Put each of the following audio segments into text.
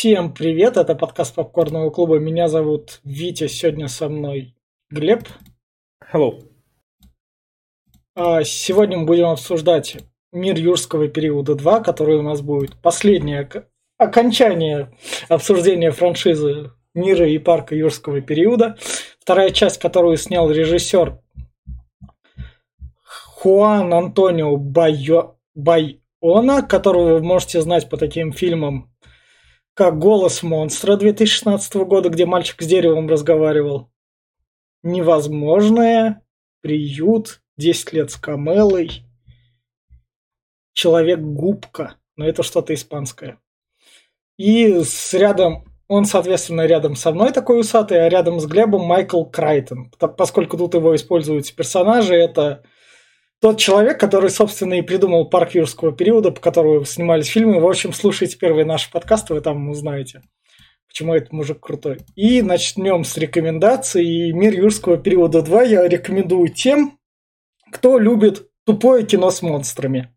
Всем привет, это подкаст Попкорного клуба. Меня зовут Витя, сегодня со мной Глеб. Hello. А, сегодня мы будем обсуждать «Мир юрского периода 2», который у нас будет последнее окончание обсуждения франшизы «Мира и парка юрского периода». Вторая часть, которую снял режиссер Хуан Антонио Байо... Байона, которого вы можете знать по таким фильмам, как «Голос монстра» 2016 года, где мальчик с деревом разговаривал. «Невозможное», «Приют», «10 лет с Камелой», «Человек-губка», но это что-то испанское. И с рядом, он, соответственно, рядом со мной такой усатый, а рядом с Глебом Майкл Крайтон. Поскольку тут его используются персонажи, это тот человек, который, собственно, и придумал парк юрского периода, по которому снимались фильмы. В общем, слушайте первые наши подкасты, вы там узнаете, почему этот мужик крутой. И начнем с рекомендаций. И «Мир юрского периода 2» я рекомендую тем, кто любит тупое кино с монстрами.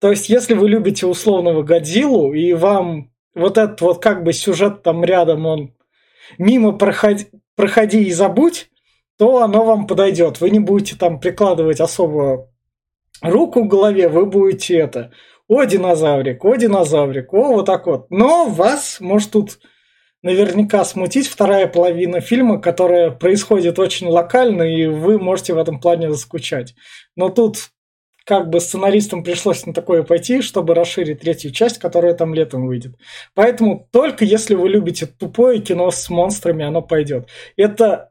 То есть, если вы любите условного Годзиллу, и вам вот этот вот как бы сюжет там рядом, он мимо проходи, проходи и забудь, то оно вам подойдет. Вы не будете там прикладывать особо руку к голове, вы будете это. О, динозаврик, о, динозаврик, о, вот так вот. Но вас может тут наверняка смутить вторая половина фильма, которая происходит очень локально, и вы можете в этом плане заскучать. Но тут как бы сценаристам пришлось на такое пойти, чтобы расширить третью часть, которая там летом выйдет. Поэтому только если вы любите тупое кино с монстрами, оно пойдет. Это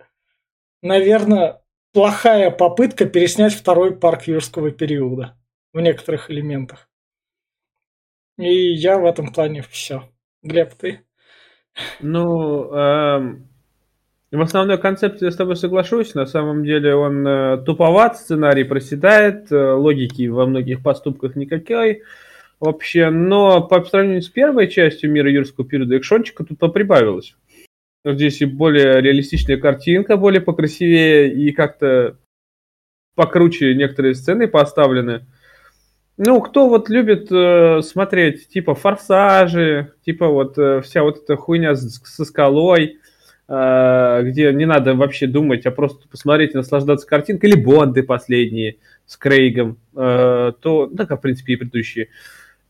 наверное, плохая попытка переснять второй парк юрского периода в некоторых элементах. И я в этом плане все. Глеб, ты? Ну, эм, в основной концепции я с тобой соглашусь. На самом деле он э, туповат, сценарий проседает, э, логики во многих поступках никакой вообще. Но по сравнению с первой частью мира юрского периода, экшончика тут прибавилось. Здесь и более реалистичная картинка, более покрасивее и как-то покруче некоторые сцены поставлены. Ну, кто вот любит э, смотреть, типа, форсажи, типа вот э, вся вот эта хуйня с, со скалой, э, где не надо вообще думать, а просто посмотреть и наслаждаться картинкой, или Бонды последние с Крейгом, э, то, да, как, в принципе, и предыдущие,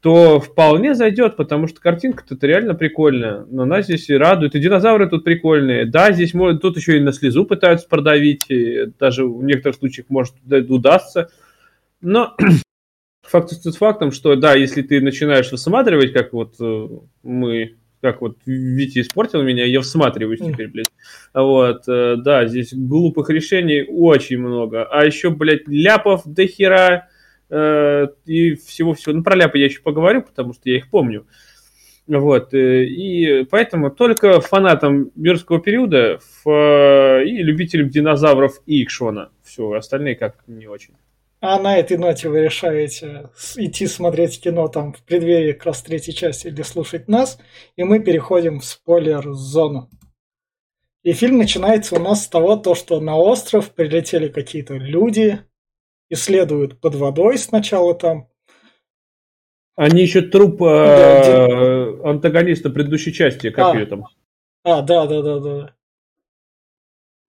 то вполне зайдет, потому что картинка-то реально прикольная. Но она здесь и радует. И динозавры тут прикольные. Да, здесь может, тут еще и на слезу пытаются продавить. И даже в некоторых случаях может удастся. Но факт остается фактом, что да, если ты начинаешь высматривать, как вот э, мы, как вот Витя испортил меня, я всматриваюсь теперь, блядь. Вот, э, да, здесь глупых решений очень много. А еще, блядь, ляпов до хера Э, и всего-всего. Ну, про ляпы я еще поговорю, потому что я их помню. Вот, э, и поэтому только фанатам юрского периода в, и любителям динозавров и экшона. Все, остальные как не очень. А на этой ноте вы решаете идти смотреть кино там в преддверии как раз третьей части или слушать нас, и мы переходим в спойлер-зону. И фильм начинается у нас с того, то, что на остров прилетели какие-то люди, исследуют под водой сначала там. Они еще труп э, антагониста предыдущей части, как а. ее там? А, да, да, да, да.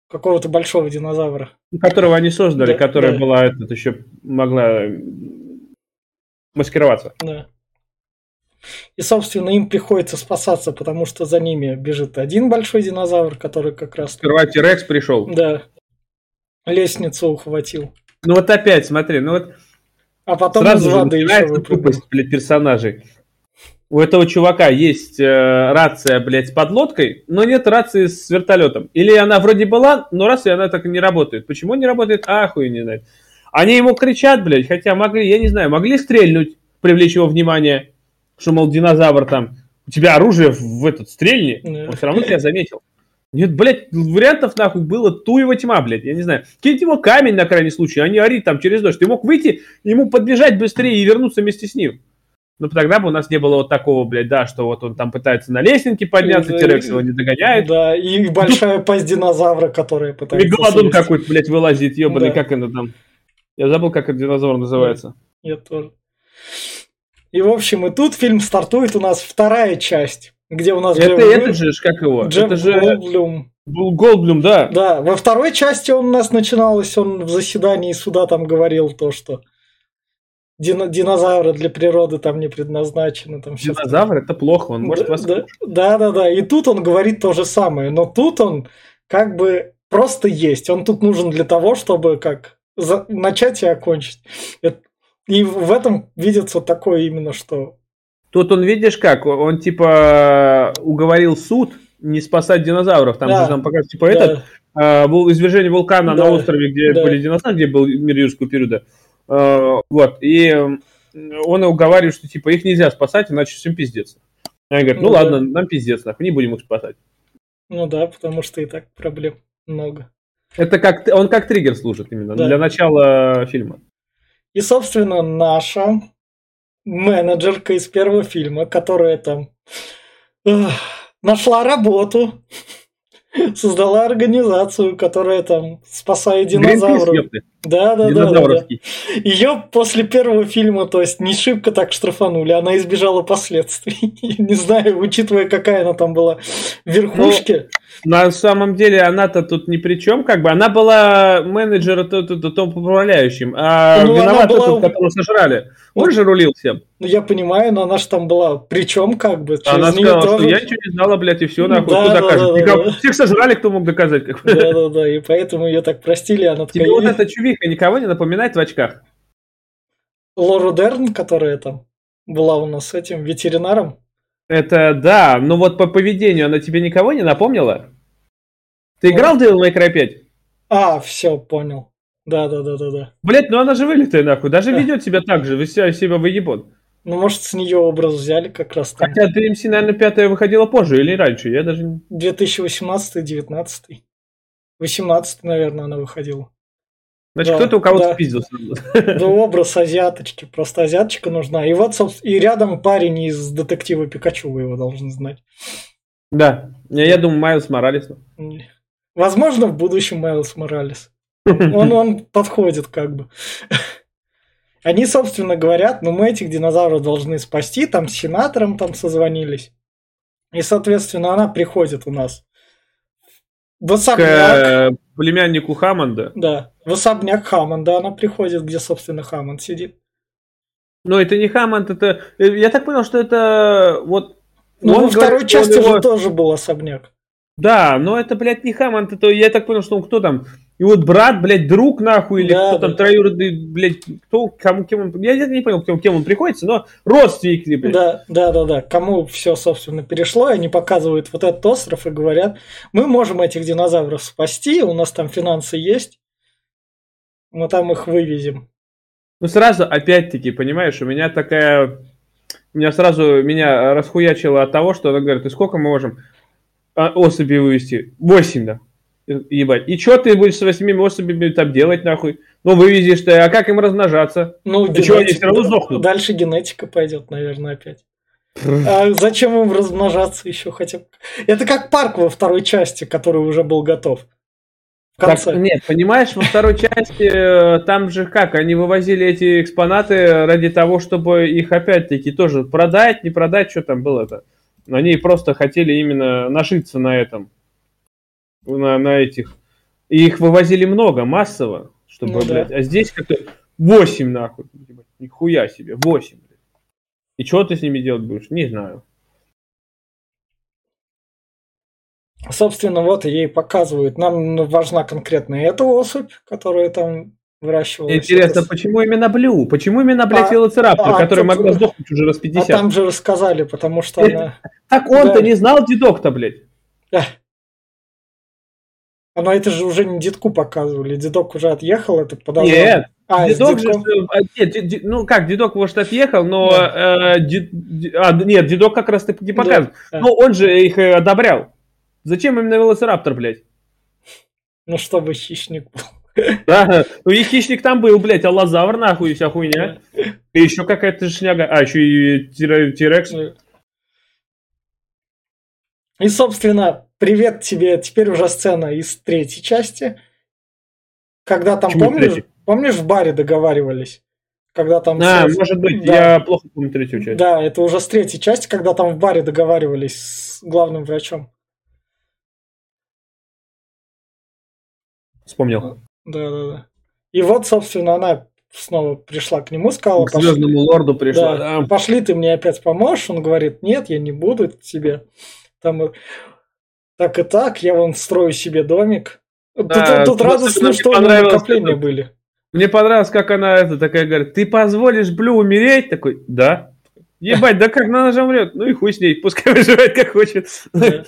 Какого-то большого динозавра. Которого они создали, да, которая да. была этот еще могла маскироваться. Да. И, собственно, им приходится спасаться, потому что за ними бежит один большой динозавр, который как раз... Сперва Тирекс пришел. Да. Лестницу ухватил. Ну вот опять, смотри, ну вот а потом сразу воды еще тупость, блядь, персонажей. У этого чувака есть э, рация, блядь, с подлодкой, но нет рации с вертолетом. Или она вроде была, но раз и она так и не работает. Почему не работает? А, хуй не знает. Они ему кричат, блядь, хотя могли, я не знаю, могли стрельнуть, привлечь его внимание, что, мол, динозавр там, у тебя оружие в этот стрельни, он все равно тебя заметил. Нет, блядь, вариантов нахуй было туева тьма, блядь, я не знаю. Киньте его камень на крайний случай, а не ори там через дождь. Ты мог выйти, ему подбежать быстрее и вернуться вместе с ним. Ну, тогда бы у нас не было вот такого, блядь, да, что вот он там пытается на лестнике подняться, да, Терекс его не догоняет. Да, и большая пасть динозавра, которая пытается Мегалодон какой-то, блядь, вылазит, ебаный, да. как это там. Я забыл, как этот динозавр называется. Я тоже. И, в общем, и тут фильм стартует у нас вторая часть где у нас Это Джефф этот же, как его? Джефф Это же Голдблюм. был Голдблюм, да. Да, во второй части он у нас начиналось, он в заседании суда там говорил то, что дина- динозавры для природы там не предназначены. Там Динозавр это плохо, он может да, вас... да, да, да, да. И тут он говорит то же самое, но тут он как бы просто есть. Он тут нужен для того, чтобы как за- начать и окончить. И в этом видится такое именно, что Тут он, видишь как, он типа уговорил суд не спасать динозавров. Там Да. же нам показывают, типа да, этот, а, был извержение вулкана Да. на острове, где Да. были динозавры, где был мир юрского периода. А, вот, и он уговаривает, что типа их нельзя спасать, иначе всем пиздец. Они говорят, ну, Ну да. ладно, нам пиздец, нахуй, не будем их спасать. ну да, потому что и так проблем много. Это как, он как триггер служит именно Да. для начала фильма. И, собственно, наша менеджерка из первого фильма, которая там эх, нашла работу, создала организацию, которая там спасает динозавров. Гринпис, Да, да, да, да. Ее после первого фильма, то есть не шибко так штрафанули, она избежала последствий. Не знаю, учитывая, какая она там была в верхушке. На самом деле она-то тут ни при чем, как бы. Она была менеджером, то, то, то, том управляющим, а Ну, она была- тот, которого сожрали. Он Ну, же рулил всем. Ну, я понимаю, но она же там была причем как бы. Она сказала, что тоже- я ничего не знала, блядь, и все, нахуй, Да, кто да, докажет? да, да, Никого- да. Всех сожрали, кто мог доказать. Как бы. Да, да, да, и поэтому ее так простили, она такая... Тебе вот эта чувиха никого не напоминает в очках? Лору Дерн, которая там была у нас с этим ветеринаром. Это да, но вот по поведению она тебе никого не напомнила? Ты играл в Devil May Cry 5? А, все, понял. Да, да, да, да, да. Блять, ну она же вылитая нахуй, даже Да. ведет себя так же, вы себя, себя выебон. Ну, может, с нее образ взяли как раз там. Хотя DMC, наверное, пятая выходила позже или раньше, я даже не... 2018-19. 18 наверное, она выходила. Значит, Да, кто-то у кого-то да. спиздился. Да, образ азиаточки. Просто азиаточка нужна. И вот, собственно, и рядом парень из детектива Пикачу, вы его должны знать. Да, я, я думаю, Майлз Моралес. Возможно, в будущем Майлз Моралес. Он, он подходит как бы. Они, собственно, говорят, ну мы этих динозавров должны спасти, там с сенатором там созвонились. И, соответственно, она приходит у нас в К особняк. э, племяннику Хаммонда. Да, в особняк Хаммонда она приходит, где, собственно, Хаммонд сидит. Но это не Хаммонд, это... э, Я так понял, что это вот... Ну, во второй говорит, части его- же тоже был особняк. Да, но это, блядь, не Хаммонд, это... Я так понял, что он кто там? И вот брат, блядь, друг нахуй, или Да, кто да. там троюродный, блядь, кто, кому, кем он... Я, не понял, кем, кем он приходится, но родственники, блядь. Да, да, да, да. Кому все, собственно, перешло, они показывают вот этот остров и говорят, мы можем этих динозавров спасти, у нас там финансы есть, мы там их вывезем. Ну, сразу, опять-таки, понимаешь, у меня такая... У меня сразу меня расхуячило от того, что она говорит, и сколько мы можем а, особей вывести? Восемь, да. Ебать. И что ты будешь с восьми особями там делать, нахуй? Ну, вывезешь ты, а как им размножаться? Ну, А чё, они всё равно сдохнут? Дальше генетика пойдет, наверное, опять. А зачем им размножаться еще хотя бы? Это как парк во второй части, который уже был готов. В Так, конце. нет, понимаешь, во второй части э, там же как, они вывозили эти экспонаты ради того, чтобы их опять-таки тоже продать, не продать, что там было-то. Они просто хотели именно нажиться на этом, на, на этих. И их вывозили много, массово, чтобы, Ну да. блядь, а здесь как-то 8 нахуй, нихуя себе, 8, блядь. И что ты с ними делать будешь? Не знаю. Собственно, вот ей показывают. Нам важна конкретно эта особь, которая там выращивалась. Интересно, Это- почему именно Блю? Почему именно, блядь, А, велоцираптор, а, который тут- могла сдохнуть уже раз А 50? там же рассказали, потому что Это- она... Так он-то Да. не знал дедок-то, блядь. А. Но это же уже не дедку показывали. Дедок уже отъехал, это подозрение. Нет, а, дедок же... дедком? а, нет, де- де- ну как, дедок, может, отъехал, но... э, дед- де- а, нет, дедок как раз таки не Да, показывает. да. Но он же их э, одобрял. Зачем именно велоцираптор, блядь? Ну, чтобы хищник был. Да, ну и хищник там был, блядь, аллозавр нахуй и вся хуйня. И еще какая-то шняга. А, еще и тире- тирекс. И, собственно, привет тебе. Теперь уже сцена из третьей части. Когда там, Почему помнишь, третьей? помнишь, в баре договаривались? Когда там... А, с- может быть, да. я плохо помню третью часть. Да, это уже с третьей части, когда там в баре договаривались с главным врачом. Вспомнил. Да, да, да. И вот, собственно, она снова пришла к нему, сказала, К звездному лорду пришла. да, да. пошли, ты мне опять поможешь. Он говорит, нет, я не буду тебе. Там так и так, я вон строю себе домик. Тут, Да, тут вот радостно, что у понравилось накопления это. были. Мне понравилось, как она это такая говорит, ты позволишь Блю умереть? Такой, да. Ебать, да как, она же умрет. Ну и хуй с ней, пускай выживает как хочет. Да.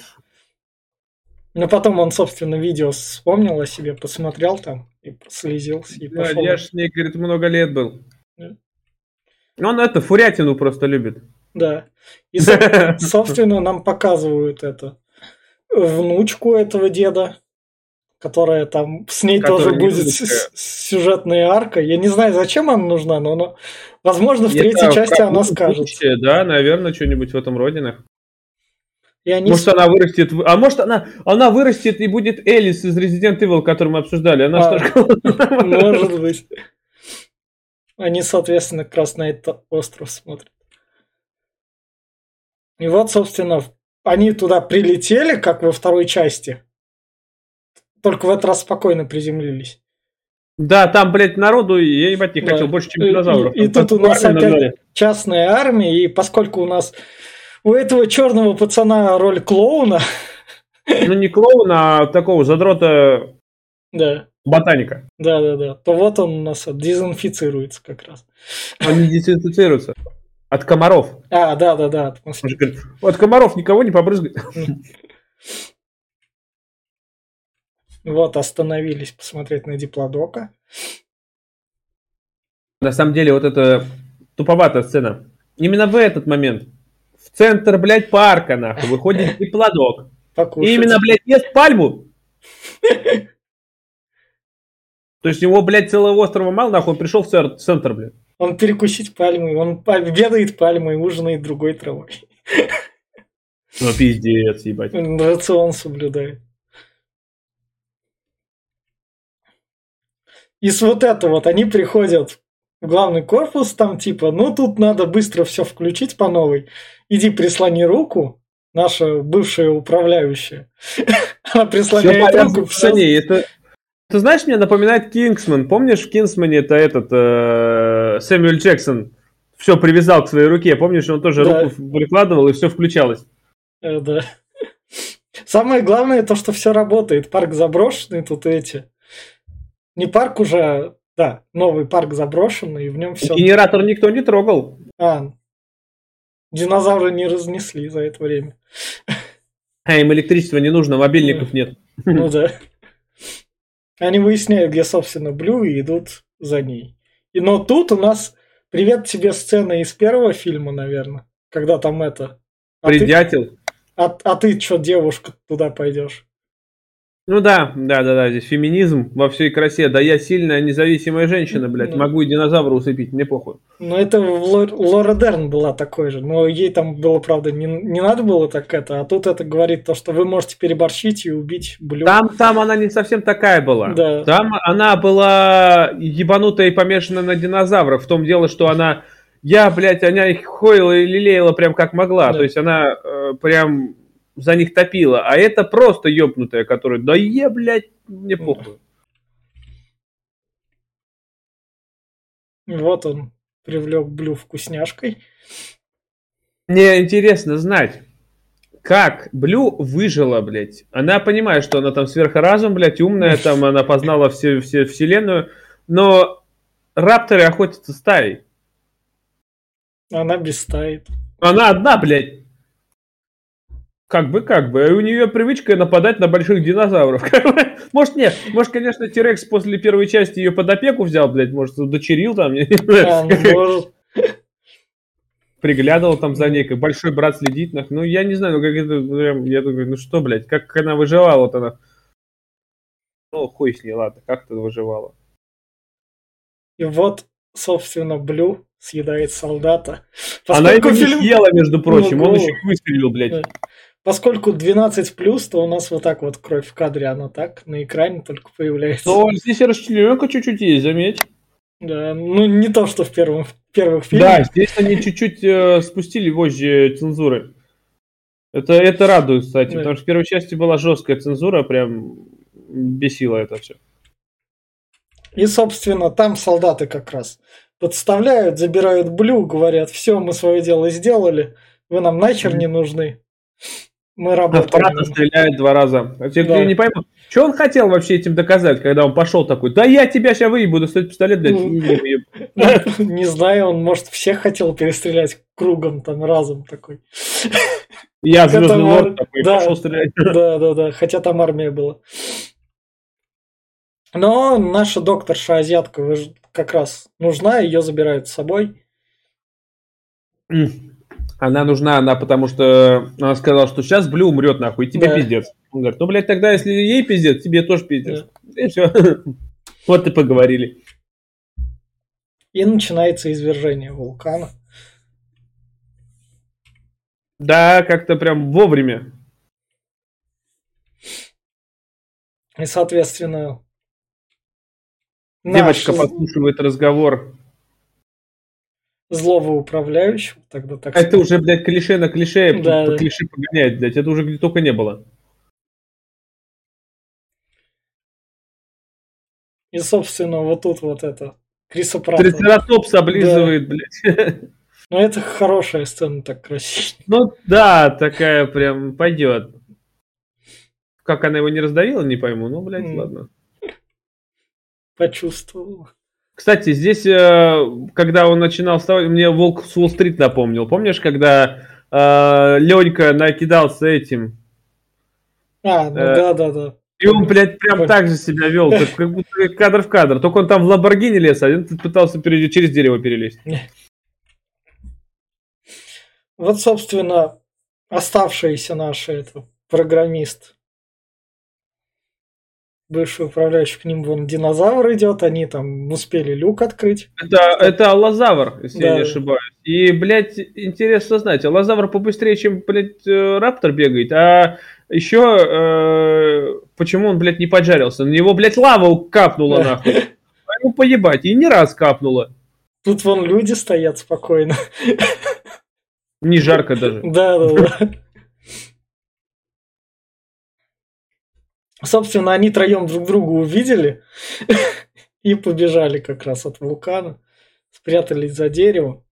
Но потом он, собственно, видео вспомнил о себе, посмотрел там и слезился и Да, пошел. я ж с ней, говорит, много лет был. Да. Он это, фурятину просто любит. Да. И, со- собственно, нам показывают это внучку этого деда, которая там с ней Которая тоже будет с- сюжетная арка. Я не знаю, зачем она нужна, но она- возможно, в третьей знаю, части она будущее, скажет. Да, наверное, что-нибудь в этом роде. И они Может, она вырастет... А может, она, она вырастет и будет Элис из Resident Evil, которую мы обсуждали. Она А. тоже- Может быть. Они, соответственно, как раз на этот остров смотрят. И вот, собственно, они туда прилетели, как во второй части. Только в этот раз спокойно приземлились. Да, там, блядь, народу, я ебать не Да. хотел, больше, чем динозавров. и- и тут у нас опять- набрали. Частная армия, и поскольку у нас у этого черного пацана роль клоуна, Ну, не клоуна, а такого задрота да, ботаника. да, да, да, то вот он у нас дезинфицируется как раз. Он не дезинфицируется. От комаров. А, да, да, да, Он же говорит, от комаров никого не побрызгай. Вот остановились посмотреть на диплодока. На самом деле, вот это туповатая сцена. Именно в этот момент в центр, блядь, парка, нахуй, выходит диплодок. Покушать. И именно, блядь, ест пальму. То есть его, блядь, целого острова мало, нахуй, он пришел в центр, блядь. Он перекусить пальмой, он паль- пальмой, ужинает другой травой. Ну, пиздец, ебать. Он рацион соблюдает. И с вот это вот они приходят в главный корпус, там типа, ну тут надо быстро все включить по новой. Иди прислони руку, наша бывшая управляющая. Она прислоняет порядка, руку, пацаны, это... Ты знаешь, мне напоминает Кингсман. Помнишь, в Кингсмане это этот э, Сэмюэль Джексон все привязал к своей руке. Помнишь, он тоже Да. руку прикладывал и все включалось. Э, Да. Самое главное то, что все работает. Парк заброшенный, тут эти. Не парк уже, а, да, новый парк заброшенный, и в нем все. Генератор никто не трогал. А, динозавры не разнесли за это время. А им электричество не нужно, мобильников нет. Ну да. Они выясняют, где, собственно, Блю, и идут за ней. И, но тут у нас привет тебе сцена из первого фильма, наверное, когда там это. А ты, Придятел. а, а ты что, девушка, туда пойдешь? Ну да, да, да, да, здесь феминизм во всей красе. Да я сильная независимая женщина, блядь. Могу и динозавра усыпить, мне похуй. Ну, это Лор- Лора Дерн была такой же, но ей там было, правда, не, не надо было так это, а тут это говорит то, что вы можете переборщить и убить Блю. Там, там она не совсем такая была. Да. Там она была ебанутая и помешана на динозаврах. В том дело, что она... Я, блядь, она их хоила и лелеяла прям как могла. Да. То есть она э, прям за них топила. А это просто ёбнутая, которая... Да е, блядь, мне Да. похуй. Вот он привлек Блю вкусняшкой. Мне интересно знать, как Блю выжила, блядь. Она понимает, что она там сверхразум, блядь, умная, там она познала все, все вселенную, но рапторы охотятся стаей. Она без стаи. Она одна, блядь. Как бы, как бы. У нее привычка нападать на больших динозавров. Может, нет. Может, конечно, Тирекс после первой части ее под опеку взял, блядь. Может, удочерил там. я не знаю. А, ну, приглядывал там за ней, как большой брат следит. Ну, я не знаю, ну как это прям, я думаю, ну что, блядь, как она выживала-то она. Ну, хуй с ней, ладно, как ты выживала. И вот, собственно, Блю съедает солдата. она его Поскольку не фильм- съела, между прочим, Ну, он ну. еще выстрелил, блядь. Да. Поскольку 12 плюс, то у нас вот так вот кровь в кадре, она так на экране только появляется. Но здесь расчлененка чуть-чуть есть, заметь. Да, ну не то, что в, первом, в первых фильмах. Да, здесь они чуть-чуть э, спустили вожжи цензуры. Это, это радует, кстати, да. потому что в первой части была жесткая цензура, прям бесило это все. И, собственно, там солдаты как раз подставляют, забирают Блю, говорят, все, мы свое дело сделали, вы нам нахер не нужны. Мы работаем. Аппарата стреляет два раза. А я да. не пойму, что он хотел вообще этим доказать, когда он пошел такой, да я тебя сейчас выебу, достать пистолет, блядь. Не знаю, он, может, всех хотел перестрелять кругом там разом такой. Я звездный лорд такой, пошел стрелять. Да, да, да, хотя там армия была. Но наша докторша азиатка как раз нужна, ее забирают с собой. Она нужна, она потому что она сказала, что сейчас Блю умрет нахуй, и тебе да. пиздец. Он говорит, ну, блядь, тогда если ей пиздец, тебе тоже пиздец. Да. И все. Вот и поговорили. И начинается извержение вулкана. Да, как-то прям вовремя. И, соответственно, Девочка наш... подслушивает разговор. Злого управляющего, тогда так Это сказать. уже, блядь, клише на клише, да, по да. клише погоняет, блядь. Это уже где только не было. И, собственно, вот тут вот это. Криса Пратта. Трицератопс облизывает, да. блядь. Ну, это хорошая сцена, так красиво. Ну, да, такая прям пойдет. Как она его не раздавила, не пойму. Ну, блядь, mm. ладно почувствовал. Кстати, здесь, э, когда он начинал вставать, мне Волк с Уолл-стрит напомнил. Помнишь, когда э, Ленька накидался этим? А, ну э, да, да, да. И он, блядь, прям так же себя вел, как, как будто кадр в кадр. Только он там в Ламборгини лез, а один пытался через дерево перелезть. Вот, собственно, оставшиеся наши это, программист бывший управляющий к ним вон динозавр идет, они там успели люк открыть. Это, это аллозавр, если да. я не ошибаюсь. И, блядь, интересно знать, аллозавр побыстрее, чем, блядь, э, раптор бегает, а еще э, почему он, блядь, не поджарился? На него, блядь, лава капнула нахуй. А ему поебать, и не раз капнула. Тут вон люди стоят спокойно. Не жарко даже. Да, да, да. Собственно, они троем друг друга увидели и побежали как раз от вулкана. Спрятались за дерево.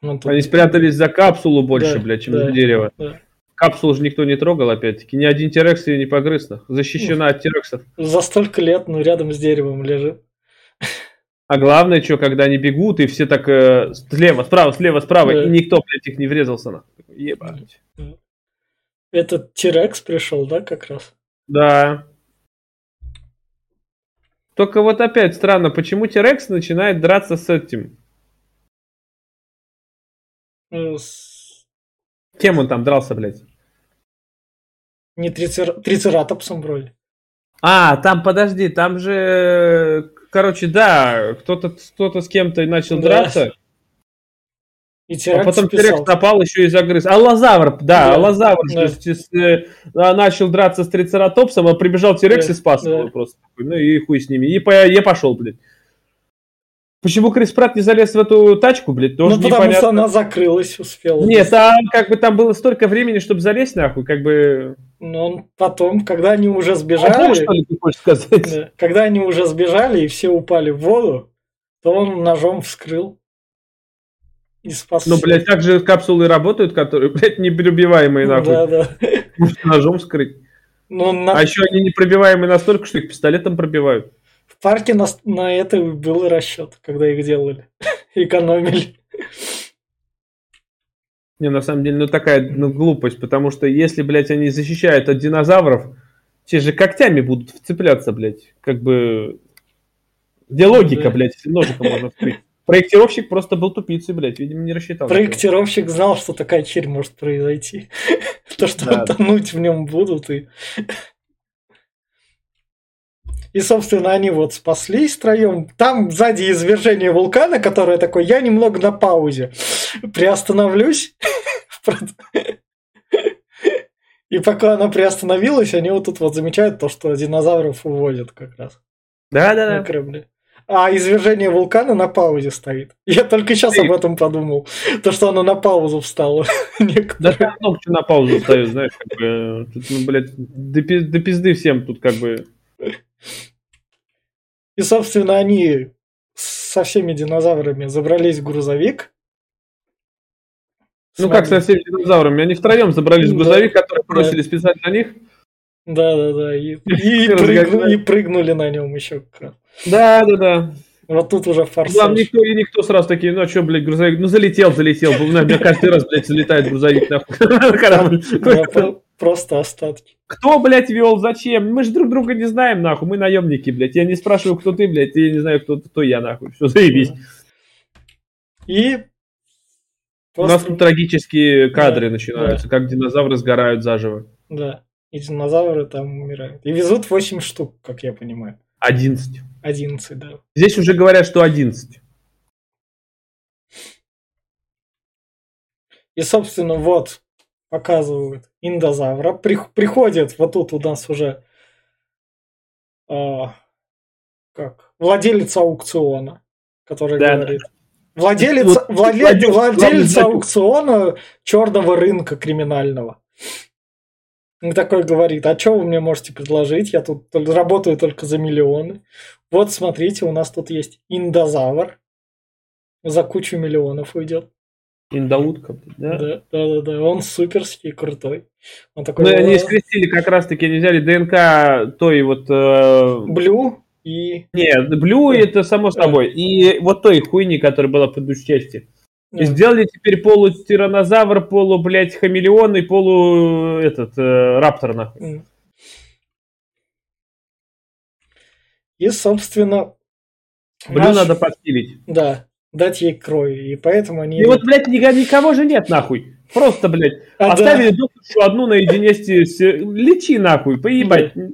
тут... Они спрятались за капсулу больше, да, блядь, чем да, за дерево. Да. Капсулу же никто не трогал, опять-таки. Ни один терекс ее не погрыз. Защищена ну, от терексов. За столько лет, ну, рядом с деревом лежит. А главное, что, когда они бегут, и все так э, слева, справа, слева, справа, да. и никто, блядь, их не врезался на. Ебать. Этот Терекс пришел, да, как раз? Да. Только вот опять странно, почему Терекс начинает драться с этим? Ну, Кем он там дрался, блядь? Не трицер... трицератопсом вроде. А, там, подожди, там же, короче, да, кто-то кто с кем-то начал да. драться. И а потом Терекс напал еще и загрыз. Аллозавр, да, да. Аллозавр да. С, э, начал драться с Трицератопсом, а прибежал Терекс да. и спас да. его просто. Ну и хуй с ними. И по, я пошел, блядь. Почему Крис Пратт не залез в эту тачку, блядь, тоже Ну, потому непонятно. что она закрылась, успела. Нет, а как бы там было столько времени, чтобы залезть, нахуй, как бы... Ну, он потом, когда они уже сбежали... А что ли, ты хочешь сказать? Когда они уже сбежали и все упали в воду, то он ножом вскрыл и спас. Ну, блядь, так же капсулы работают, которые, блядь, непробиваемые, нахуй. Да, да. Может, ножом скрыть. Ну, на... А еще они непробиваемые настолько, что их пистолетом пробивают. В парке на, на это был расчет, когда их делали. Экономили. Не, на самом деле, ну такая ну, глупость, потому что если, блядь, они защищают от динозавров, те же когтями будут вцепляться, блядь. Как бы... Где логика, да. блядь, если ножиком можно вскрыть? Проектировщик просто был тупицей, блядь, видимо, не рассчитал. Проектировщик знал, что такая черь может произойти. То, что тонуть в нем будут и... И, собственно, они вот спаслись втроем. Там сзади извержение вулкана, которое такое, я немного на паузе. Приостановлюсь. И пока она приостановилась, они вот тут вот замечают то, что динозавров уводят как раз. Да-да-да. На корабле. А извержение вулкана на паузе стоит. Я только сейчас об этом подумал. То, что оно на паузу встало. Даже что на паузу встает, знаешь, как бы, тут, ну, блядь, до, пизды всем тут как бы. И, собственно, они со всеми динозаврами забрались в грузовик. Ну как со всеми динозаврами? Они втроем забрались в грузовик, который бросили специально на них. Да, да, да. И, и, прыгну, и прыгнули на нем еще как раз. Да, да, да. Вот тут уже форсаж. Главное, никто и никто сразу такие, ну а что, блядь, грузовик, ну залетел, залетел. У меня каждый раз, блядь, залетает грузовик нахуй. Корабль. Просто остатки. Кто, блядь, вел, зачем? Мы же друг друга не знаем, нахуй, мы наемники, блядь. Я не спрашиваю, кто ты, блядь, я не знаю, кто, кто я, нахуй. Все, заебись. И у нас тут трагические кадры начинаются, как динозавры сгорают заживо. Да, и динозавры там умирают. И везут 8 штук, как я понимаю. 11. 11, да. Здесь уже говорят, что 11. И, собственно, вот показывают индозавра. При, приходит, вот тут у нас уже а, как владелец аукциона, который да, говорит. Да. Владелец, владелец, владелец аукциона черного рынка криминального. Такой говорит, а что вы мне можете предложить? Я тут работаю только за миллионы. Вот смотрите, у нас тут есть индозавр. За кучу миллионов уйдет. Индаутка, да? Да, да, да, да. Он суперский, крутой. Он такой, ну, они скрестили как раз-таки, они взяли ДНК той вот... Э... Блю и... Нет, Блю это само собой. И вот той хуйни, которая была в предыдущей части. И сделали теперь полутиранозавр, полу, блядь, хамелеон и полу этот э, раптор нахуй. И, собственно... Блю наш... надо подпилить. Да дать ей кровь, и поэтому они... И вот, блядь, никого же нет, нахуй. Просто, блядь, а, оставили да. докторшу одну наедине с... Лечи, нахуй, поебать. Да.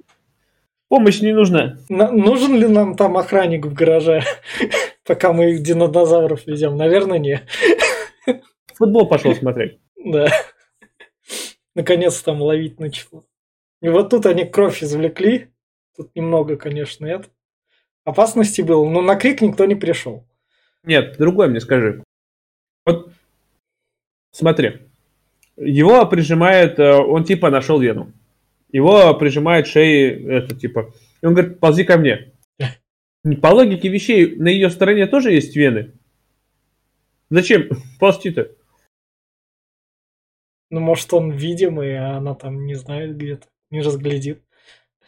Помощь не нужна. На, нужен ли нам там охранник в гараже, пока мы динозавров везем? Наверное, не. Футбол пошел смотреть. Да. Наконец там ловить начало. И вот тут они кровь извлекли. Тут немного, конечно, это. Опасности было, но на крик никто не пришел. Нет, другой мне скажи. Вот смотри, его прижимает, э, он типа нашел вену. Его прижимает шеи, это типа, и он говорит, ползи ко мне. По логике вещей, на ее стороне тоже есть вены. Зачем ползти-то? Ну, может, он видимый, а она там не знает где-то, не разглядит.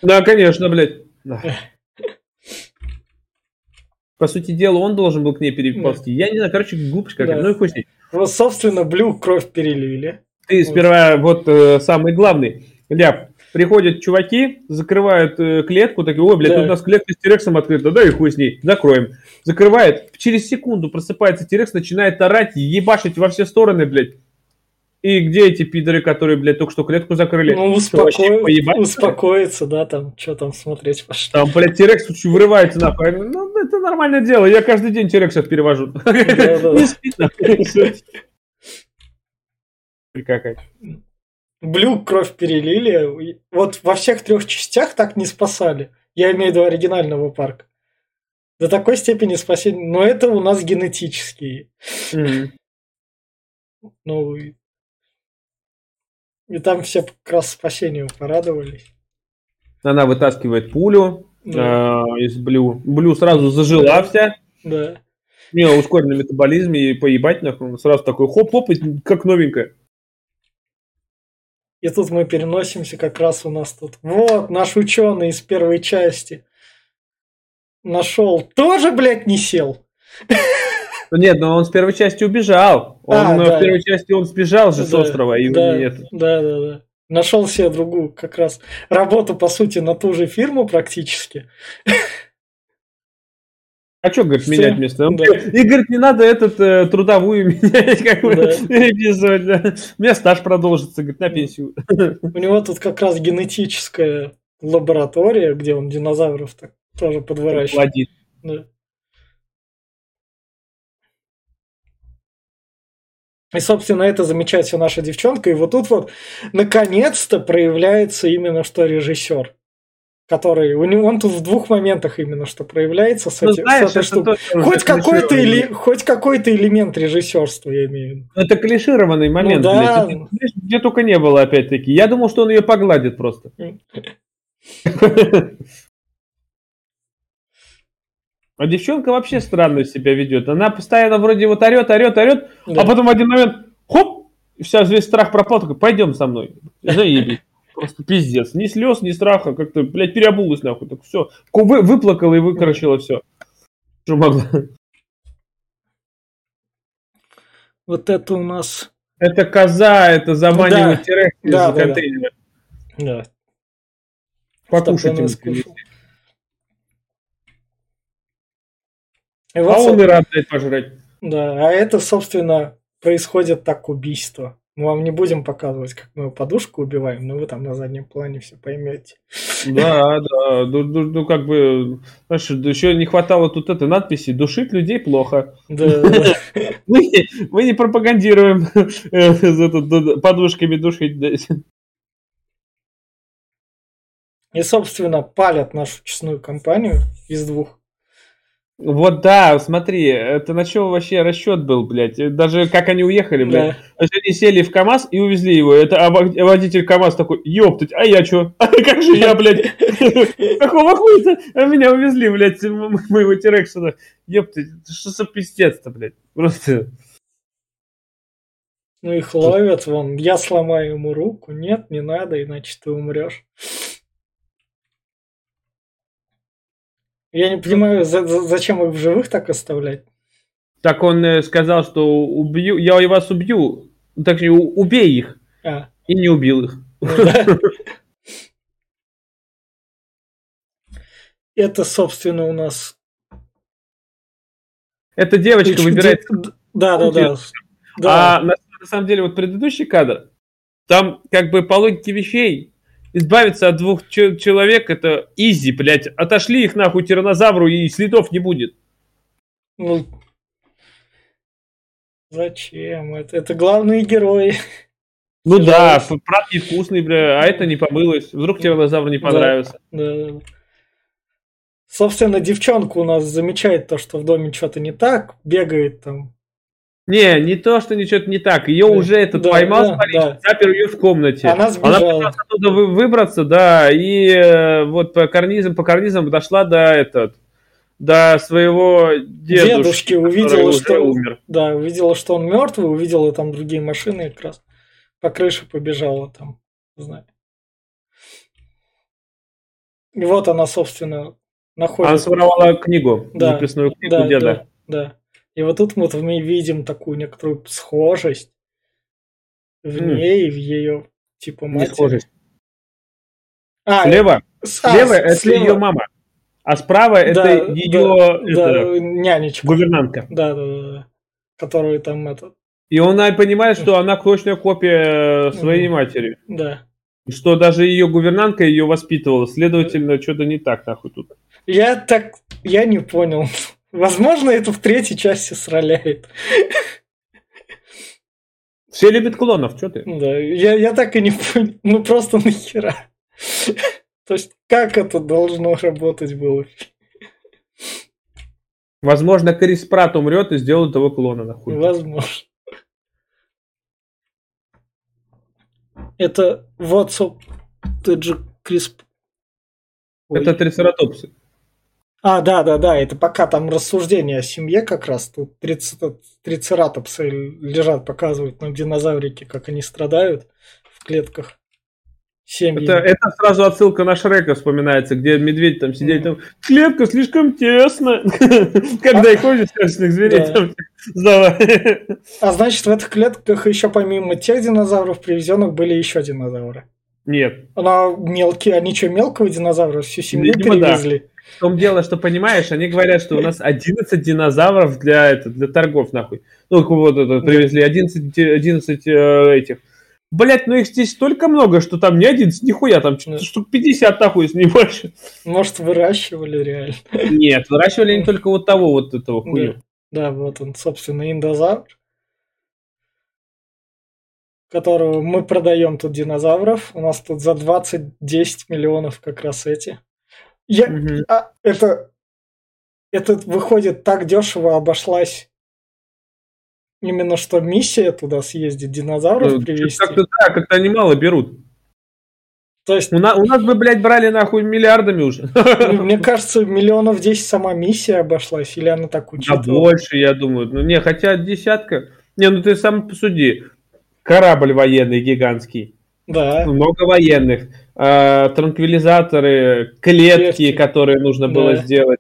Да, конечно, блядь. По сути дела, он должен был к ней переползти. Да. Я не знаю, короче, глупость какая. Да. Ну и хуй с ней. Вот, собственно, Блю кровь перелили. Ты вот. сперва, вот э, самый главный, Ляп, приходят чуваки, закрывают э, клетку, такие, ой, блядь, да. у нас клетка с Терексом открыта, да и хуй с ней, закроем. Закрывает, через секунду просыпается Терекс, начинает орать, ебашить во все стороны, блядь. И где эти пидоры, которые, блядь, только что клетку закрыли? Ну, успоко... Успокоиться, да, там, что там смотреть пошло. Там, блядь, Терекс вырывается нахуй. Ну, это нормальное дело, я каждый день Терексов перевожу. Не спит нахуй. Блю кровь перелили. Вот во всех трех частях так не спасали. Я имею в виду оригинального парка. До такой степени спасения. Но это у нас генетические. Ну, и там все как раз спасению порадовались. Она вытаскивает пулю да. э, из Блю. Блю сразу зажила да. вся. Да. У нее ускоренный метаболизм и поебать нахуй. Сразу такой хоп-хоп, как новенькая. И тут мы переносимся как раз у нас тут. Вот, наш ученый из первой части нашел. Тоже, блядь, не сел. Ну нет, но он с первой части убежал. Он а, да. в первой части он сбежал же да, с острова. И да, нет. да, да, да. Нашел себе другую как раз работу, по сути, на ту же фирму практически. А что, говорит, Все? менять место? Да. И говорит, не надо этот э, трудовую менять, как бы, да. переписывать. Да. У меня стаж продолжится, говорит, на пенсию. У него тут как раз генетическая лаборатория, где он динозавров так тоже подворачивает. Да. И, собственно, это замечает все наша девчонка. И вот тут вот наконец-то проявляется именно что режиссер. Который у него он тут в двух моментах именно что проявляется с, Ну, эти- с знаешь, этой это штукой. Хоть какой-то или хоть какой-то элемент режиссерства, я имею в виду. Это клишированный момент, Ну да. блядь. Знаешь, где только не было, опять-таки. Я думал, что он ее погладит просто. А девчонка вообще странно себя ведет. Она постоянно вроде вот орет, орет, орет, Да. а потом в один момент, хоп, и вся весь страх пропал, такой, пойдем со мной. Заебись. Просто пиздец. Ни слез, ни страха, как-то, блядь, переобулась нахуй. Так все. Вы, выплакала и выкорочила все. Что могла. Вот это у нас. Это коза, это заманивает Да. тире из Да, да, да. контейнера. Да. Покушать он искушал. И А вот, он со- и рад дать пожрать. да, а это, собственно, происходит так убийство. Мы вам не будем показывать, как мы подушку убиваем, но вы там на заднем плане все поймете. Да, да, ну, ну, ну, как бы, знаешь, еще не хватало тут этой надписи «Душить людей плохо». Да, да. Мы, не- мы не пропагандируем э, подушками душить. И, собственно, палят нашу честную компанию из двух. Вот да, смотри, это на чем вообще расчет был, блядь. Даже как они уехали, блядь. Да. Они сели в КАМАЗ и увезли его. Это а вод- водитель КАМАЗ такой, ёптать, а я чё? А как же я, блядь? Какого хуя А меня увезли, блядь, моего Тирексона. Ёптать, что за пиздец-то, блядь? Просто... Ну их ловят, вон, я сломаю ему руку. Нет, не надо, иначе ты умрешь. Я не понимаю, за- за- зачем их в живых так оставлять. Так он э, сказал, что убью, я вас убью. Так что у- убей их. А, И не убил их. ну. Это, собственно, у нас... Эта девочка выбирает Да, да, да. А на самом деле, вот предыдущий кадр, там как бы по логике вещей избавиться от двух че- человек это изи, блядь. Отошли их нахуй тиранозавру и следов не будет. ну... Зачем? Это, это главные герои. Ну да, прат невкусный, бля, а это не помылось. Вдруг тиранозавру не Да. понравился. Да, да, да. Собственно, девчонка у нас замечает то, что в доме что-то не так, бегает там. Не, не то, что ничего не так. Ее Да. уже этот Да, поймал, да, смотри, да. запер ее в комнате. Она сбежала. пыталась оттуда вы- выбраться, да, и э, вот по карнизам, по карнизам дошла до этот, до своего дедушки, Дедушки увидела, что- умер. Да, увидела, что он мертвый, увидела там другие машины как раз. По крыше побежала там, не знаю. И вот она, собственно, находит... Она своровала книгу, Да, записную книгу да, деда. да, да. И вот тут вот мы видим такую некоторую схожесть в М. ней и в ее типа Не матери. схожесть. А, Слева, с- а, слева это слева. ее мама, а справа Да, это ее да, это, да, нянечка. гувернантка. Да, да, да, да. Которую там это, И она понимает, что она точная копия э, своей Мгм. матери. да. Что даже ее гувернантка ее воспитывала. Следовательно, что-то не так нахуй тут. Я так, я не понял. Возможно, это в третьей части сраляет. Все любят клонов, что ты? Да, я, я так и не понял. Ну просто нахера. То есть, как это должно работать было? Возможно, Крис Пратт умрет и сделают его клона нахуй. Возможно. Это WhatsApp. Это же Крис... Это трицератопсы. А, да, да, да, это пока там рассуждения о семье как раз. Тут трице- трицератопсы лежат, показывают на динозаврике, как они страдают в клетках. Семьи. Это, это сразу отсылка на Шрека вспоминается, где медведь там сидит, там, клетка слишком тесно. Когда их ходят страшных зверей, там. А значит, в этих клетках еще помимо тех динозавров привезенных были еще динозавры. Нет. Но мелкие, они что, мелкого динозавра всю семью Видимо, перевезли? В том дело, что, понимаешь, они говорят, что у нас 11 динозавров для, это, для торгов, нахуй. Ну, вот это, привезли 11, те- 11 э, этих. Блять, ну их здесь столько много, что там не 11, нихуя, там Да. штук 50, нахуй, если не больше. Может, выращивали реально. Нет, выращивали они только вот того, вот этого хую. Да, вот он, собственно, индозавр, которого мы продаем тут динозавров. У нас тут за 20-10 миллионов как раз эти. Я, Мгм. а, это, это выходит так дешево обошлась. Именно что миссия туда съездить, динозавров Ну, привезти. Как-то да, как-то они мало берут. То есть, У, на- у нас бы, блядь, брали нахуй миллиардами уже. ну, мне кажется, миллионов 10 сама миссия обошлась, или она так Да учитывала? больше, я думаю. Ну, не, хотя десятка. Не, ну ты сам посуди. Корабль военный гигантский. Да, Много военных. А, транквилизаторы, клетки, Клетки. которые нужно было Да. сделать.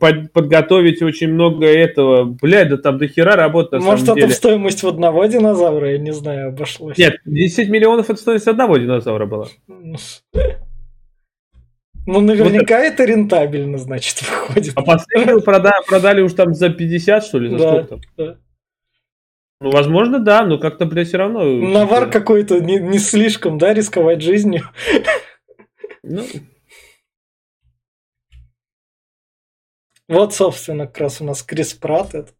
Под- подготовить очень много этого. Блядь, да там до хера работы на Может, самом это деле. в стоимость в одного динозавра, я не знаю, обошлось. Нет, 10 миллионов это стоимость одного динозавра была. Ну, наверняка это рентабельно, значит, выходит. А последнюю прода- продали уж там за 50, что ли, за Да, сколько там? да. Ну, возможно, да, но как-то, блядь, все равно... Навар какой-то не, не слишком, да, рисковать жизнью. Ну, Вот, собственно, как раз у нас Крис Пратт это,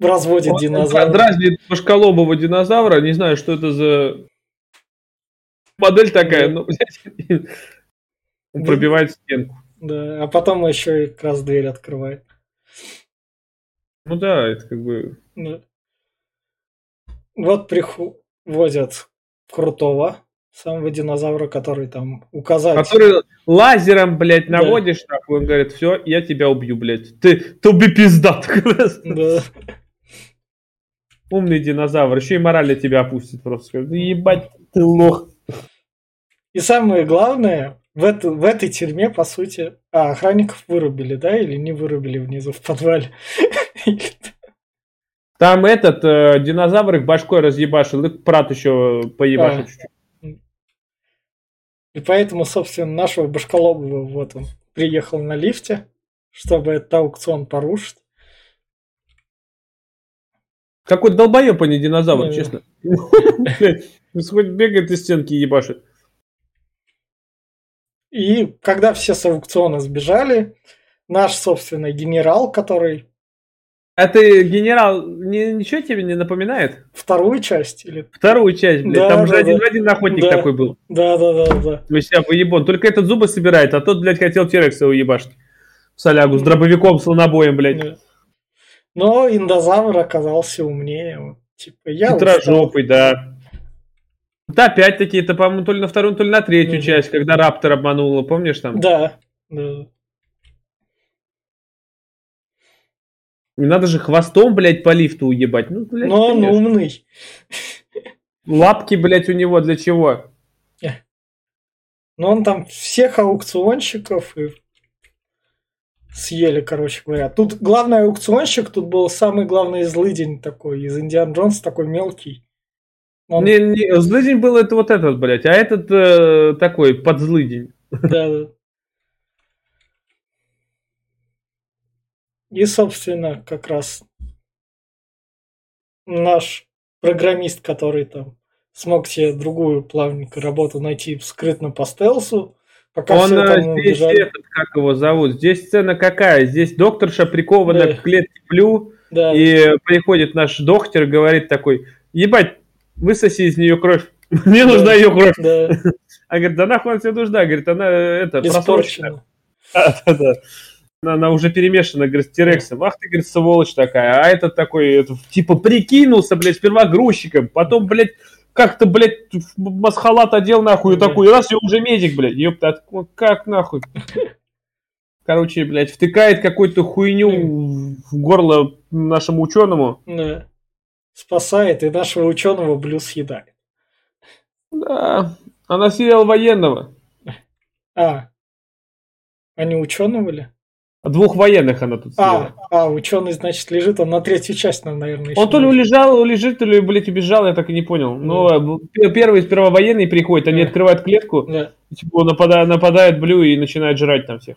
разводит он динозавров. дразнит башколобого динозавра, не знаю, что это за модель такая, Да. но, блядь, он пробивает стенку. Да, а потом еще и как раз дверь открывает. Ну да, это как бы... Да. Вот привозят крутого самого динозавра, который там указать. Который лазером, блядь, Да. наводишь, нахуй, он говорит, все, я тебя убью, блядь. Ты, ты убей пизда. Да. Умный динозавр, еще и морально тебя опустит просто. Скажет, «Да ебать, ты лох. И самое главное, в, это, в этой тюрьме, по сути, а, охранников вырубили, да, или не вырубили внизу в подвале? Там этот э, динозавр их башкой разъебашил, и прат еще поебашил А. чуть-чуть. И поэтому, собственно, нашего Башколобова, вот он, приехал на лифте, чтобы этот аукцион порушить. Какой долбоеб, а не динозавр, Да. честно. Хоть бегает из стенки ебашит. И когда все с аукциона сбежали, наш, собственно, генерал, который А ты, генерал, ни- ничего тебе не напоминает? вторую часть, или... Вторую часть, блядь, Да, там же да, один да. в один охотник Да. такой был. Да-да-да-да. То есть я выебон. Только этот зубы собирает, а тот, блядь, хотел Терекса уебашить. Солягу с дробовиком, слонобоем, блядь. Да. Но индозавр оказался умнее. вот, Типа, я. Хитрожопый, да. Да, опять-таки, это, по-моему, то ли на вторую, то ли на третью Мгм. часть, когда Раптор обманула, помнишь там? Да, да. Не надо же хвостом, блядь, по лифту уебать. Ну, блядь, Но он конечно. умный. Лапки, блядь, у него для чего? Но он там всех аукционщиков и съели, короче говоря. Тут главный аукционщик, тут был самый главный злыдень такой, из Индиан Джонс, такой мелкий. Он- Не, не, злыдень был это вот этот, блядь, а этот э, такой подзлыдень. Да, да. И, собственно, как раз наш программист, который там смог себе другую плавненькую работу найти скрытно по стелсу, пока Он э, здесь, убежали. этот, как его зовут? Здесь сцена какая? Здесь докторша прикована Да. к клетке плю, Да, и приходит наш доктор, говорит такой, ебать, высоси из нее кровь. Мне нужна ее кровь. да, А говорит, да нахуй она тебе нужна? Говорит, она э, это, просрочена. Да, да, да. Она, уже перемешана, говорит, с Тирексом. Ах ты, говорит, сволочь такая. А этот такой, это, типа, прикинулся, блядь, сперва грузчиком, потом, блядь, как-то, блядь, масхалат одел, нахуй, и такой, раз, я уже медик, блядь. Ёпта, как нахуй? Короче, блядь, втыкает какую-то хуйню в- горло нашему ученому. Да. Спасает, и нашего ученого Блю съедает. Да, она съел военного. А, они ученого ли? Двух военных она тут съела. А, а, ученый, значит, лежит, он на третью часть нам, наверное, еще Он то ли улежал, лежит, то ли, блядь, убежал, я так и не понял. Но э, первый сперва военные приходят, они Да. открывают клетку, Да. и, типа, нападает, нападает Блю и начинает жрать там всех.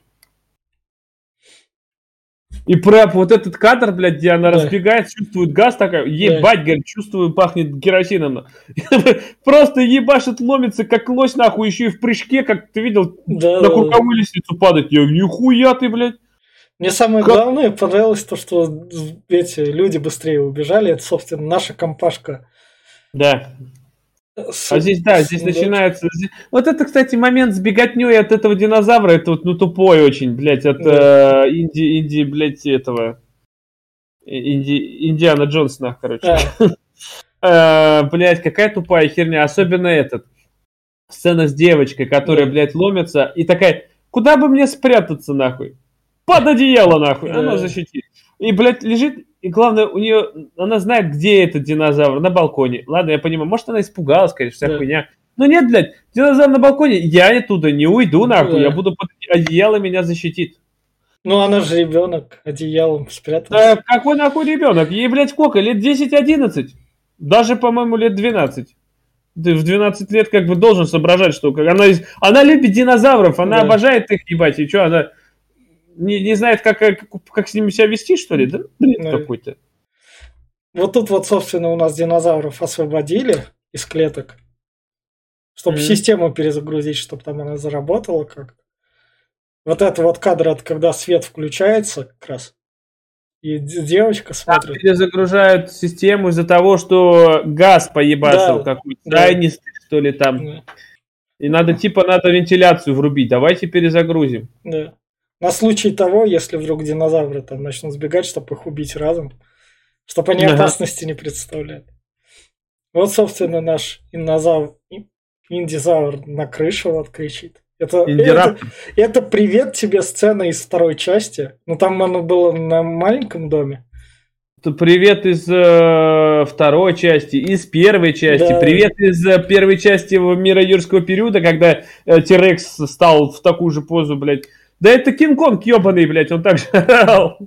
И прям вот этот кадр, блядь, где она Да. разбегает, чувствует газ такая, ебать, говорит, чувствую, пахнет керосином. Просто ебашит, ломится, как лось, нахуй, еще и в прыжке, как ты видел, Да, на да, да. лестницу падать. Я, нихуя ты, блядь. Мне самое Как- главное понравилось то, что эти люди быстрее убежали. Это, собственно, наша компашка Да. С... А здесь, да, здесь да. начинается... Вот это, кстати, момент с беготней от этого динозавра, это вот, ну, тупой очень, блядь, от да. э, Инди, Инди, блядь, этого... Инди, Индиана Джонсона, короче. Да. э, блядь, какая тупая херня, особенно этот. Сцена с девочкой, которая, да. блядь, ломится, и такая, куда бы мне спрятаться, нахуй? Под одеяло, нахуй, она защитит. И, блядь, лежит и главное, у нее, она знает, где этот динозавр, на балконе. Ладно, я понимаю, может, она испугалась, конечно, вся да. хуйня. Но нет, блядь, динозавр на балконе, я оттуда не уйду, нахуй, да. я буду под одеяло, меня защитит. Ну, она же ребенок, одеялом спрятался. Да, какой нахуй ребенок? Ей, блядь, сколько? Лет 10-11? Даже, по-моему, лет 12. Ты в 12 лет как бы должен соображать, что она, она любит динозавров, она да. обожает их, ебать, и что, она не, не знает, как, как, как с ними себя вести, что ли? Да, бред ну, какой-то. Вот тут вот, собственно, у нас динозавров освободили из клеток, чтобы mm-hmm. систему перезагрузить, чтобы там она заработала как Вот это вот кадр, от когда свет включается как раз. И девочка смотрит. Там перезагружают систему из-за того, что газ поебасил да, какой-то. Да. что ли, там. Да. И надо, типа, надо вентиляцию врубить. Давайте перезагрузим. Да. На случай того, если вдруг динозавры там начнут сбегать, чтобы их убить разом, чтобы они ага. опасности не представляли. Вот, собственно, наш инозавр, индизавр на крыше вот кричит. Это, это, это привет тебе сцена из второй части. Ну там оно было на маленьком доме. Привет из э, второй части, из первой части. Да. Привет из э, первой части мира юрского периода, когда э, Тирекс стал в такую же позу, блядь, да это Кинг-Конг ебаный, блядь, он так же орал.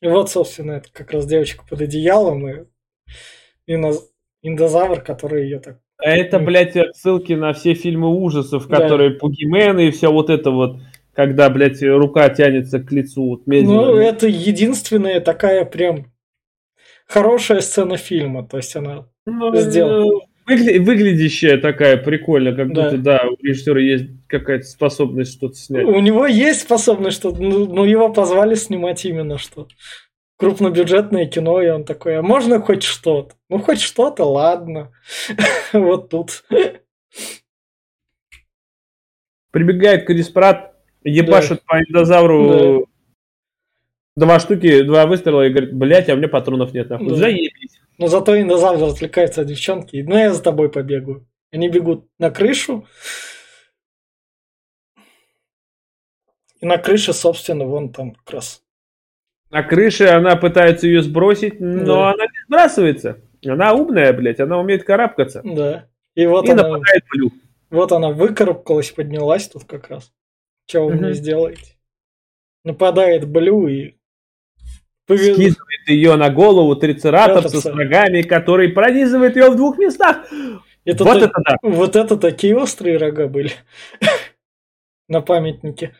И вот, собственно, это как раз девочка под одеялом и, и на... индозавр, который ее так... А это, блядь, ссылки на все фильмы ужасов, которые да. Пугимены и все вот это вот, когда, блядь, рука тянется к лицу вот, медленно. Ну, это единственная такая прям хорошая сцена фильма, то есть она ну, сделана. Выгля- выглядящая такая прикольная, как да. будто, да, у режиссера есть какая-то способность что-то снять. У него есть способность что-то, ну, ну его позвали снимать именно что крупнобюджетное кино, и он такой, а можно хоть что-то? Ну, хоть что-то, ладно. вот тут. Прибегает Крис Пратт, ебашит да. по индозавру да. два штуки, два выстрела и говорит, блять, а у меня патронов нет, нахуй. Да. Заебись. Но зато индозавр отвлекается от девчонки. Ну, я за тобой побегу. Они бегут на крышу. И на крыше, собственно, вон там как раз. На крыше она пытается ее сбросить, но да. она не сбрасывается. Она умная, блядь, она умеет карабкаться. Да. И вот и она... нападает Блю. Вот она выкарабкалась, поднялась тут как раз. Что вы угу. мне сделаете? Нападает Блю и Скидывает ее на голову трицератопса с ногами, который пронизывает ее в двух местах. Это вот, та... это да. вот это такие острые рога были на памятнике.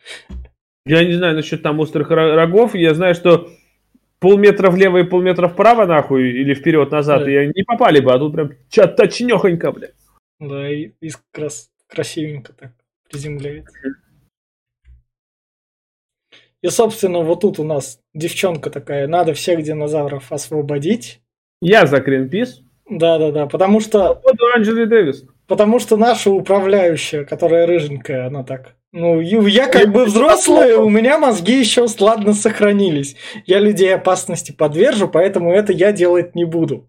Я не знаю насчет там острых рогов. Я знаю, что полметра влево и полметра вправо, нахуй, или вперед-назад, да. и не попали бы, а тут прям точнёхонько, блядь. Да, и, и крас красивенько так приземляется. И, собственно, вот тут у нас девчонка такая, надо всех динозавров освободить. Я за Гринпис. Да-да-да, потому что... Вот Анджели Дэвис. Потому что наша управляющая, которая рыженькая, она так ну, я как бы взрослый, у меня мозги еще ладно сохранились. Я людей опасности подвержу, поэтому это я делать не буду.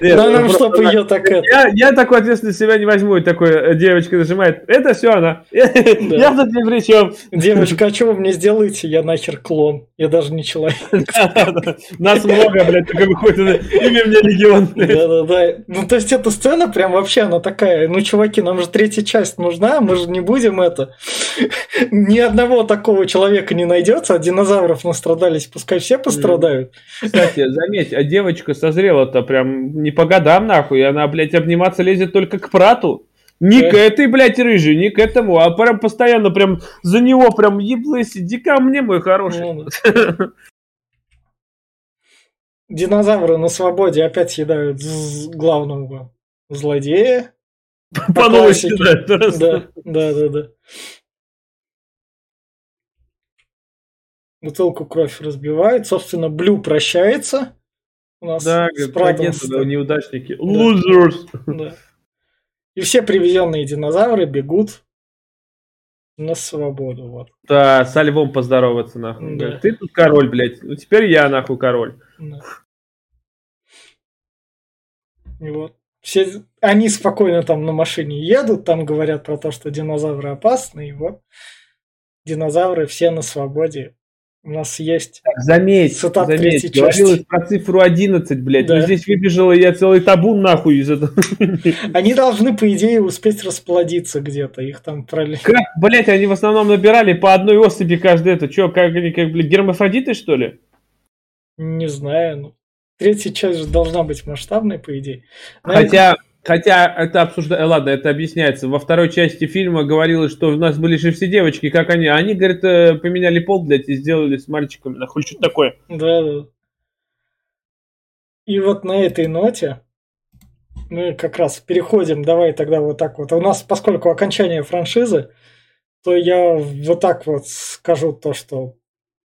Нет, да, нам, чтобы ее так это... Я, я такой ответственность себя не возьму, и такой э, девочка нажимает, это все она. Да. Я тут ни при чем. Девочка, а что вы мне сделаете? Я нахер клон. Я даже не человек. Нас много, блядь, такой выходит, имя мне Легион. Да-да-да. Ну, то есть, эта сцена прям вообще, она такая, ну, чуваки, нам же третья часть нужна, мы же не будем это... Ни одного такого человека не найдется, от динозавров настрадались, пускай все пострадают. Кстати, заметь, а девочка созрела-то прям не по годам, нахуй, она, блядь, обниматься лезет только к прату. Не к этой, блядь, рыжей, не к этому, а прям постоянно прям за него прям еблысь, иди ко мне, мой хороший. Ну, Динозавры на свободе опять съедают главного злодея. По новой съедают. Да, да, да, да. Бутылку кровь разбивает. Собственно, Блю прощается. У нас Да, с да, неудачники. Да. Losers! Да. И все привезенные динозавры бегут на свободу. Вот. Да, со львом поздороваться, нахуй. Да. Ты тут король, блядь. Ну теперь я, нахуй, король. Да. И вот. Все, они спокойно там на машине едут, там говорят про то, что динозавры опасны, и вот динозавры все на свободе. У нас есть... Так, заметь, Цитат заметь, говорилось про цифру 11, блядь. Да. Ну, здесь выбежала я целый табун, нахуй, из этого. Они должны, по идее, успеть расплодиться где-то. Их там пролили. Как, блядь, они в основном набирали по одной особи каждый это. Че, как они, как, блядь, гермафродиты, что ли? Не знаю. Ну, третья часть же должна быть масштабной, по идее. Наверное, Хотя, хотя это обсуждается, ладно, это объясняется. Во второй части фильма говорилось, что у нас были же все девочки, как они. А Они, говорят, э, поменяли пол, блядь, и сделали с мальчиками. Нахуй, что такое? Да, да. И вот на этой ноте мы как раз переходим, давай тогда вот так вот. У нас, поскольку окончание франшизы, то я вот так вот скажу то, что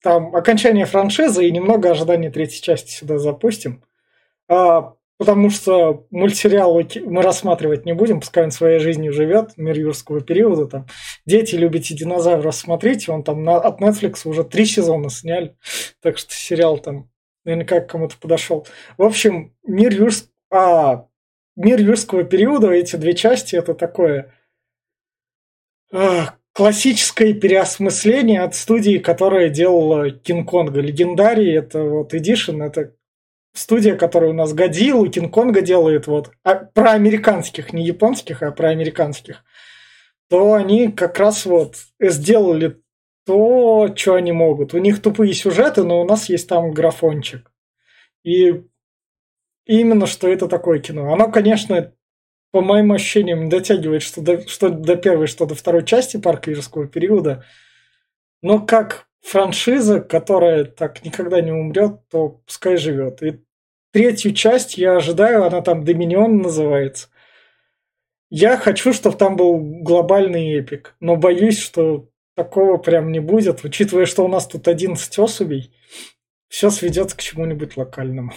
там окончание франшизы и немного ожидания третьей части сюда запустим. А, потому что мультсериал мы рассматривать не будем, пускай он своей жизнью живет, мир юрского периода. Там. Дети, любите динозавров, смотрите, он там на, от Netflix уже три сезона сняли, так что сериал там наверняка к кому-то подошел. В общем, мир, юрс... а, мир юрского периода, эти две части, это такое а, классическое переосмысление от студии, которая делала Кинг-Конга. Легендарий, это вот Edition, это студия, которая у нас Годзиллу, Кинг-Конга делает, вот, а, про американских, не японских, а про американских, то они как раз вот сделали то, что они могут. У них тупые сюжеты, но у нас есть там графончик. И именно что это такое кино. Оно, конечно, по моим ощущениям, не дотягивает что до, что до первой, что до второй части парка юрского периода. Но как франшиза, которая так никогда не умрет, то пускай живет. И третью часть я ожидаю, она там Доминион называется. Я хочу, чтобы там был глобальный эпик, но боюсь, что такого прям не будет, учитывая, что у нас тут 11 особей, все сведется к чему-нибудь локальному.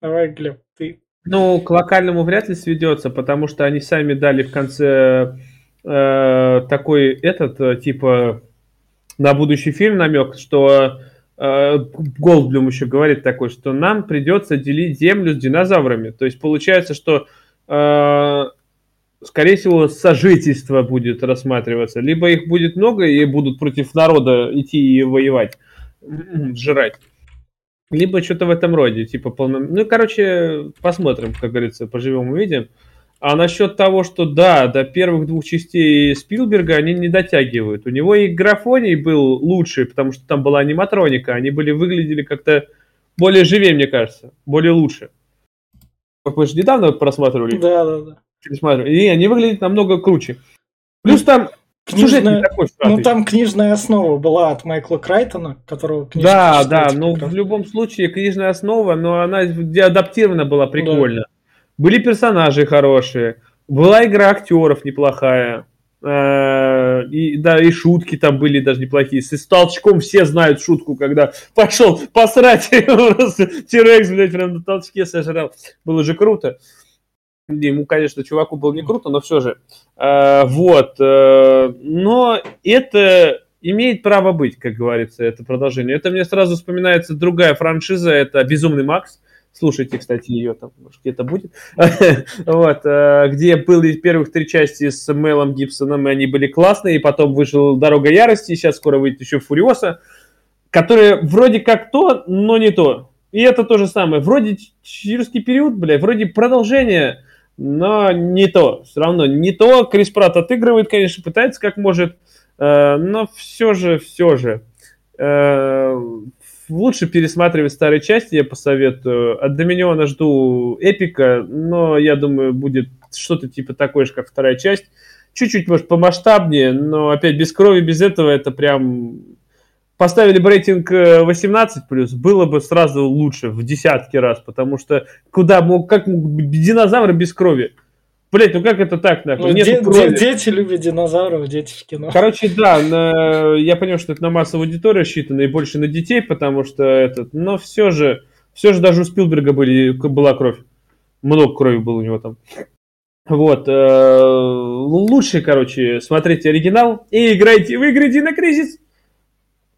Давай, Глеб, ты. Ну, к локальному вряд ли сведется, потому что они сами дали в конце э, такой этот, э, типа, на будущий фильм намек, что э, Голдблюм еще говорит такой, что нам придется делить землю с динозаврами. То есть получается, что э, скорее всего, сожительство будет рассматриваться. Либо их будет много и будут против народа идти и воевать, жрать. Либо что-то в этом роде, типа полно... Ну, короче, посмотрим, как говорится, поживем увидим. А насчет того, что да, до первых двух частей Спилберга они не дотягивают. У него и графоний был лучший, потому что там была аниматроника. Они были выглядели как-то более живее, мне кажется, более лучше. Мы же недавно просматривали. Да, да, да. Пересматривали. И они выглядят намного круче. Плюс там сюжет не Книжная... такой Ну, там книжная основа была от Майкла Крайтона, которого Да, да, но как раз. в любом случае книжная основа, но она адаптирована была прикольно. Были персонажи хорошие, была игра актеров неплохая. Э, И, да, и шутки там были даже неплохие. С толчком все знают шутку, когда пошел посрать, просто Тирекс, блядь, прям на толчке сожрал. Было же круто. Ему, конечно, чуваку было не круто, но все же. Э, Вот. э, Но это имеет право быть, как говорится, это продолжение. Это мне сразу вспоминается другая франшиза, это «Безумный Макс». Слушайте, кстати, ее там, может, где-то будет. Вот, э, где были первых три части с Мелом Гибсоном, и они были классные, и потом вышел «Дорога ярости», и сейчас скоро выйдет еще «Фуриоса», которые вроде как то, но не то. И это то же самое. Вроде чирский период, бля, вроде продолжение, но не то. Все равно не то. Крис Пратт отыгрывает, конечно, пытается как может, э, но все же, все же. Э, лучше пересматривать старые части, я посоветую. От Доминиона жду эпика, но я думаю, будет что-то типа такое же, как вторая часть. Чуть-чуть, может, помасштабнее, но опять без крови, без этого это прям... Поставили бы рейтинг э, 18 плюс, было бы сразу лучше в десятки раз, потому что куда мог, как мог быть динозавры без крови? Блять, ну как это так, нахуй? Ну, Нету де- крови. дети любят динозавров, дети в кино. Короче, да, на- я понял, что это на массовую аудиторию рассчитано и больше на детей, потому что этот, но все же Все же даже у Спилберга были, была кровь. Много крови было у него там. Вот. Э, лучше, короче, смотрите оригинал и играйте в игры Дина Кризис.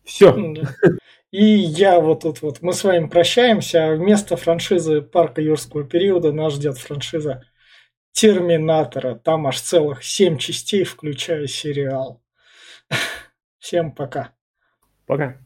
Все. И я вот тут вот, мы с вами прощаемся, а вместо франшизы парка юрского периода нас ждет франшиза Терминатора. Там аж целых семь частей, включая сериал. Всем пока. Пока.